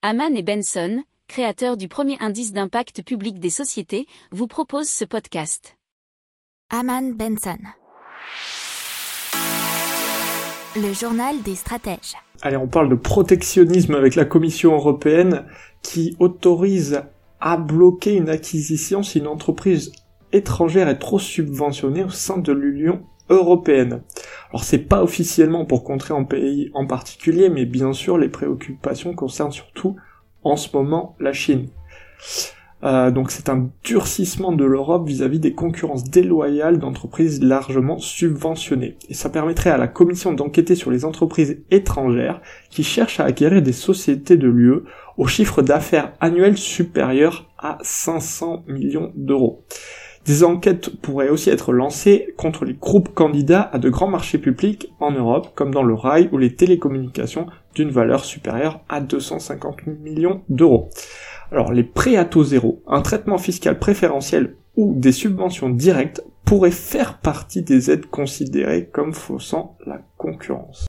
Haman et Benson, créateurs du premier indice d'impact public des sociétés, vous proposent ce podcast. Haman Benson. Le journal des stratèges. Allez, on parle de protectionnisme avec la Commission européenne qui autorise à bloquer une acquisition si une entreprise étrangère est trop subventionnée au sein de l'Union européenne. Alors c'est pas officiellement pour contrer un pays en particulier, mais bien sûr les préoccupations concernent surtout en ce moment la Chine. Euh, donc c'est un durcissement de l'Europe vis-à-vis des concurrences déloyales d'entreprises largement subventionnées. Et ça permettrait à la Commission d'enquêter sur les entreprises étrangères qui cherchent à acquérir des sociétés de l'UE au chiffre d'affaires annuel supérieur à 500 millions d'euros. Des enquêtes pourraient aussi être lancées contre les groupes candidats à de grands marchés publics en Europe, comme dans le rail ou les télécommunications d'une valeur supérieure à 250 millions d'euros. Alors les prêts à taux zéro, un traitement fiscal préférentiel ou des subventions directes pourraient faire partie des aides considérées comme faussant la concurrence.